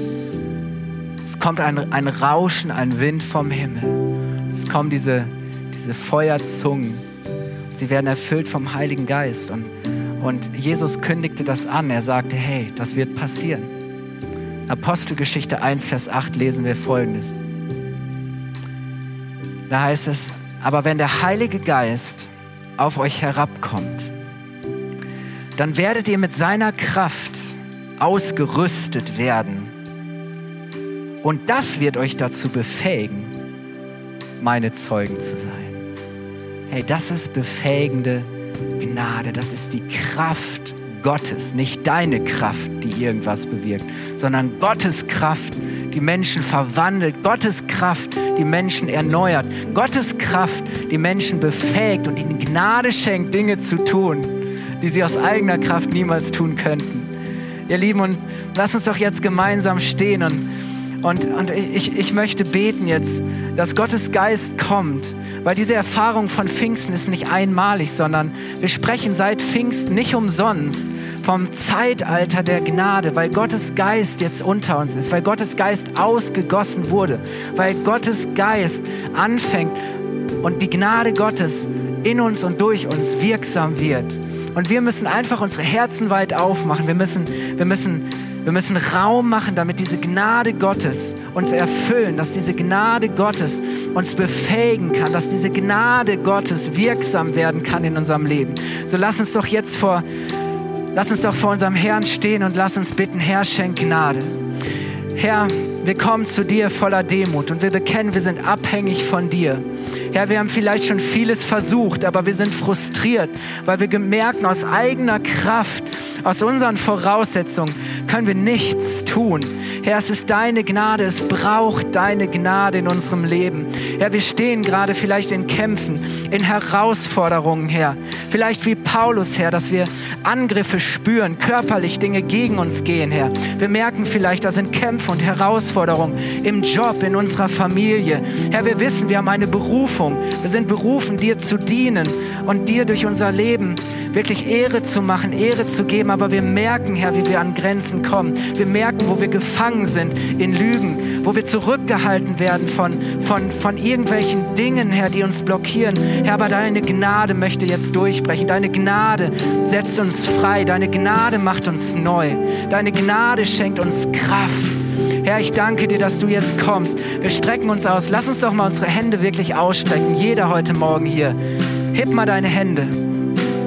Es kommt ein, ein Rauschen, ein Wind vom Himmel. Es kommen diese, diese Feuerzungen. Sie werden erfüllt vom Heiligen Geist. Und, und Jesus kündigte das an. Er sagte, hey, das wird passieren. Apostelgeschichte 1, Vers 8 lesen wir folgendes. Da heißt es, aber wenn der Heilige Geist auf euch herabkommt, dann werdet ihr mit seiner Kraft ausgerüstet werden. Und das wird euch dazu befähigen, meine Zeugen zu sein. Hey, das ist befähigende Gnade, das ist die Kraft Gottes, nicht deine Kraft, die irgendwas bewirkt, sondern Gottes Kraft, die Menschen verwandelt, Gottes Kraft, die Menschen erneuert, Gottes Kraft, die Menschen befähigt und ihnen Gnade schenkt, Dinge zu tun, die sie aus eigener Kraft niemals tun könnten. Ihr Lieben, und lass uns doch jetzt gemeinsam stehen und und, und ich, ich möchte beten jetzt, dass Gottes Geist kommt, weil diese Erfahrung von Pfingsten ist nicht einmalig, sondern wir sprechen seit Pfingsten nicht umsonst vom Zeitalter der Gnade, weil Gottes Geist jetzt unter uns ist, weil Gottes Geist ausgegossen wurde, weil Gottes Geist anfängt und die Gnade Gottes in uns und durch uns wirksam wird. Und wir müssen einfach unsere Herzen weit aufmachen. Wir müssen, wir müssen wir müssen Raum machen, damit diese Gnade Gottes uns erfüllen, dass diese Gnade Gottes uns befähigen kann, dass diese Gnade Gottes wirksam werden kann in unserem Leben. So lass uns doch jetzt vor, lass uns doch vor unserem Herrn stehen und lass uns bitten, Herr, schenk Gnade. Herr, wir kommen zu dir voller Demut und wir bekennen, wir sind abhängig von dir. Herr, wir haben vielleicht schon vieles versucht, aber wir sind frustriert, weil wir merken, aus eigener Kraft, aus unseren Voraussetzungen können wir nichts tun. Herr, es ist deine Gnade, es braucht deine Gnade in unserem Leben. Herr, wir stehen gerade vielleicht in Kämpfen, in Herausforderungen, Herr. Vielleicht wie Paulus, Herr, dass wir Angriffe spüren, körperlich Dinge gegen uns gehen, Herr. Wir merken vielleicht, da sind Kämpfe und Herausforderungen im Job, in unserer Familie. Herr, wir wissen, wir haben eine Berufung. Wir sind berufen, dir zu dienen und dir durch unser Leben wirklich Ehre zu machen, Ehre zu geben. Aber wir merken, Herr, wie wir an Grenzen kommen. Wir merken, wo wir gefangen sind in Lügen, wo wir zurückgehalten werden von, von, von irgendwelchen Dingen, Herr, die uns blockieren. Herr, aber deine Gnade möchte jetzt durchbrechen. Deine Gnade setzt uns frei. Deine Gnade macht uns neu. Deine Gnade schenkt uns Kraft. Herr, ich danke dir, dass du jetzt kommst. Wir strecken uns aus. Lass uns doch mal unsere Hände wirklich ausstrecken. Jeder heute Morgen hier. Heb mal deine Hände.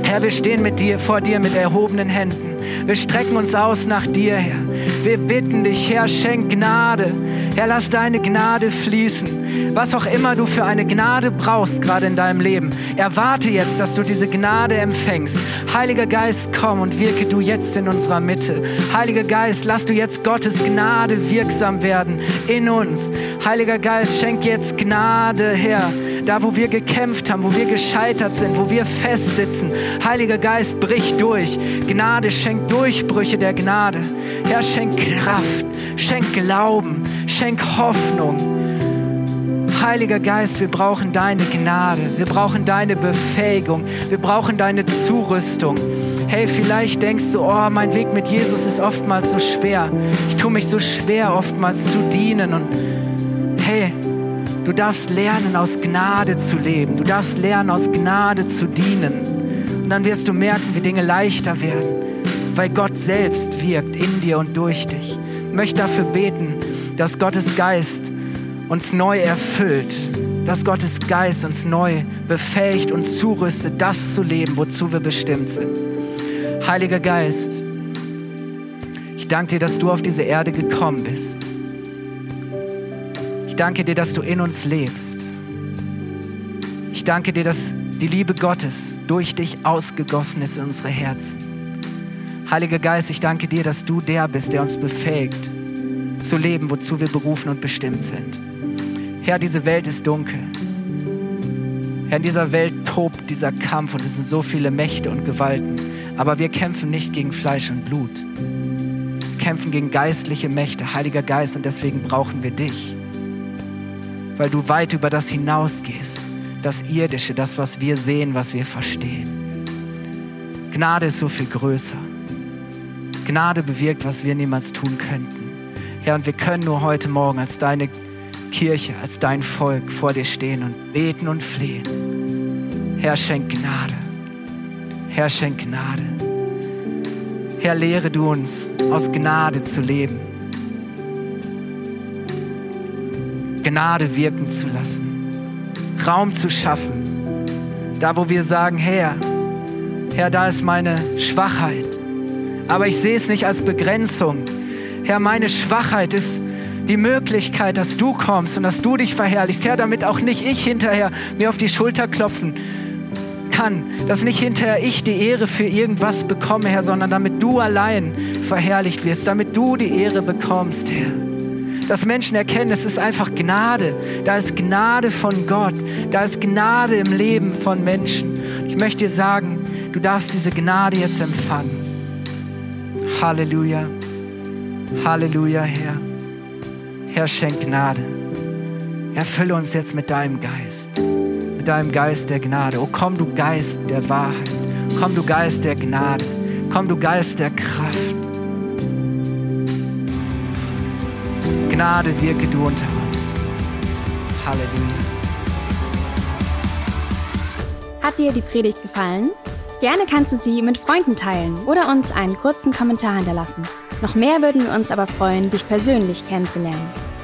Herr, wir stehen mit dir, vor dir mit erhobenen Händen. Wir strecken uns aus nach dir, Herr. Wir bitten dich, Herr, schenk Gnade. Herr, lass deine Gnade fließen. Was auch immer du für eine Gnade brauchst, gerade in deinem Leben, erwarte jetzt, dass du diese Gnade empfängst. Heiliger Geist, komm und wirke du jetzt in unserer Mitte. Heiliger Geist, lass du jetzt Gottes Gnade wirksam werden in uns. Heiliger Geist, schenk jetzt Gnade, Herr da wo wir gekämpft haben, wo wir gescheitert sind, wo wir festsitzen. Heiliger Geist, brich durch. Gnade schenkt Durchbrüche der Gnade. Herr, schenk Kraft, schenk Glauben, schenk Hoffnung. Heiliger Geist, wir brauchen deine Gnade, wir brauchen deine Befähigung, wir brauchen deine Zurüstung. Hey, vielleicht denkst du, oh, mein Weg mit Jesus ist oftmals so schwer. Ich tue mich so schwer, oftmals zu dienen. Und hey, Du darfst lernen, aus Gnade zu leben. Du darfst lernen, aus Gnade zu dienen. Und dann wirst du merken, wie Dinge leichter werden, weil Gott selbst wirkt in dir und durch dich. Ich möchte dafür beten, dass Gottes Geist uns neu erfüllt, dass Gottes Geist uns neu befähigt und zurüstet, das zu leben, wozu wir bestimmt sind. Heiliger Geist, ich danke dir, dass du auf diese Erde gekommen bist danke dir, dass du in uns lebst. Ich danke dir, dass die Liebe Gottes durch dich ausgegossen ist in unsere Herzen. Heiliger Geist, ich danke dir, dass du der bist, der uns befähigt, zu leben, wozu wir berufen und bestimmt sind. Herr, diese Welt ist dunkel. Herr, in dieser Welt tobt dieser Kampf und es sind so viele Mächte und Gewalten. Aber wir kämpfen nicht gegen Fleisch und Blut. Wir kämpfen gegen geistliche Mächte, Heiliger Geist, und deswegen brauchen wir dich. Weil du weit über das hinausgehst, das Irdische, das, was wir sehen, was wir verstehen. Gnade ist so viel größer. Gnade bewirkt, was wir niemals tun könnten. Herr, und wir können nur heute Morgen als deine Kirche, als dein Volk vor dir stehen und beten und flehen. Herr, schenk Gnade. Herr, schenk Gnade. Herr, lehre du uns, aus Gnade zu leben. Gnade wirken zu lassen. Raum zu schaffen. Da, wo wir sagen, Herr, Herr, da ist meine Schwachheit. Aber ich sehe es nicht als Begrenzung. Herr, meine Schwachheit ist die Möglichkeit, dass du kommst und dass du dich verherrlichst. Herr, damit auch nicht ich hinterher mir auf die Schulter klopfen kann, dass nicht hinterher ich die Ehre für irgendwas bekomme, Herr, sondern damit du allein verherrlicht wirst, damit du die Ehre bekommst, Herr. Dass Menschen erkennen, es ist einfach Gnade. Da ist Gnade von Gott. Da ist Gnade im Leben von Menschen. Ich möchte dir sagen, du darfst diese Gnade jetzt empfangen. Halleluja. Halleluja, Herr. Herr, schenk Gnade. Erfülle uns jetzt mit deinem Geist, mit deinem Geist der Gnade. Oh, komm, du Geist der Wahrheit. Komm, du Geist der Gnade. Komm, du Geist der Kraft. Gnade wirke du unter uns. Halleluja. Hat dir die Predigt gefallen? Gerne kannst du sie mit Freunden teilen oder uns einen kurzen Kommentar hinterlassen. Noch mehr würden wir uns aber freuen, dich persönlich kennenzulernen.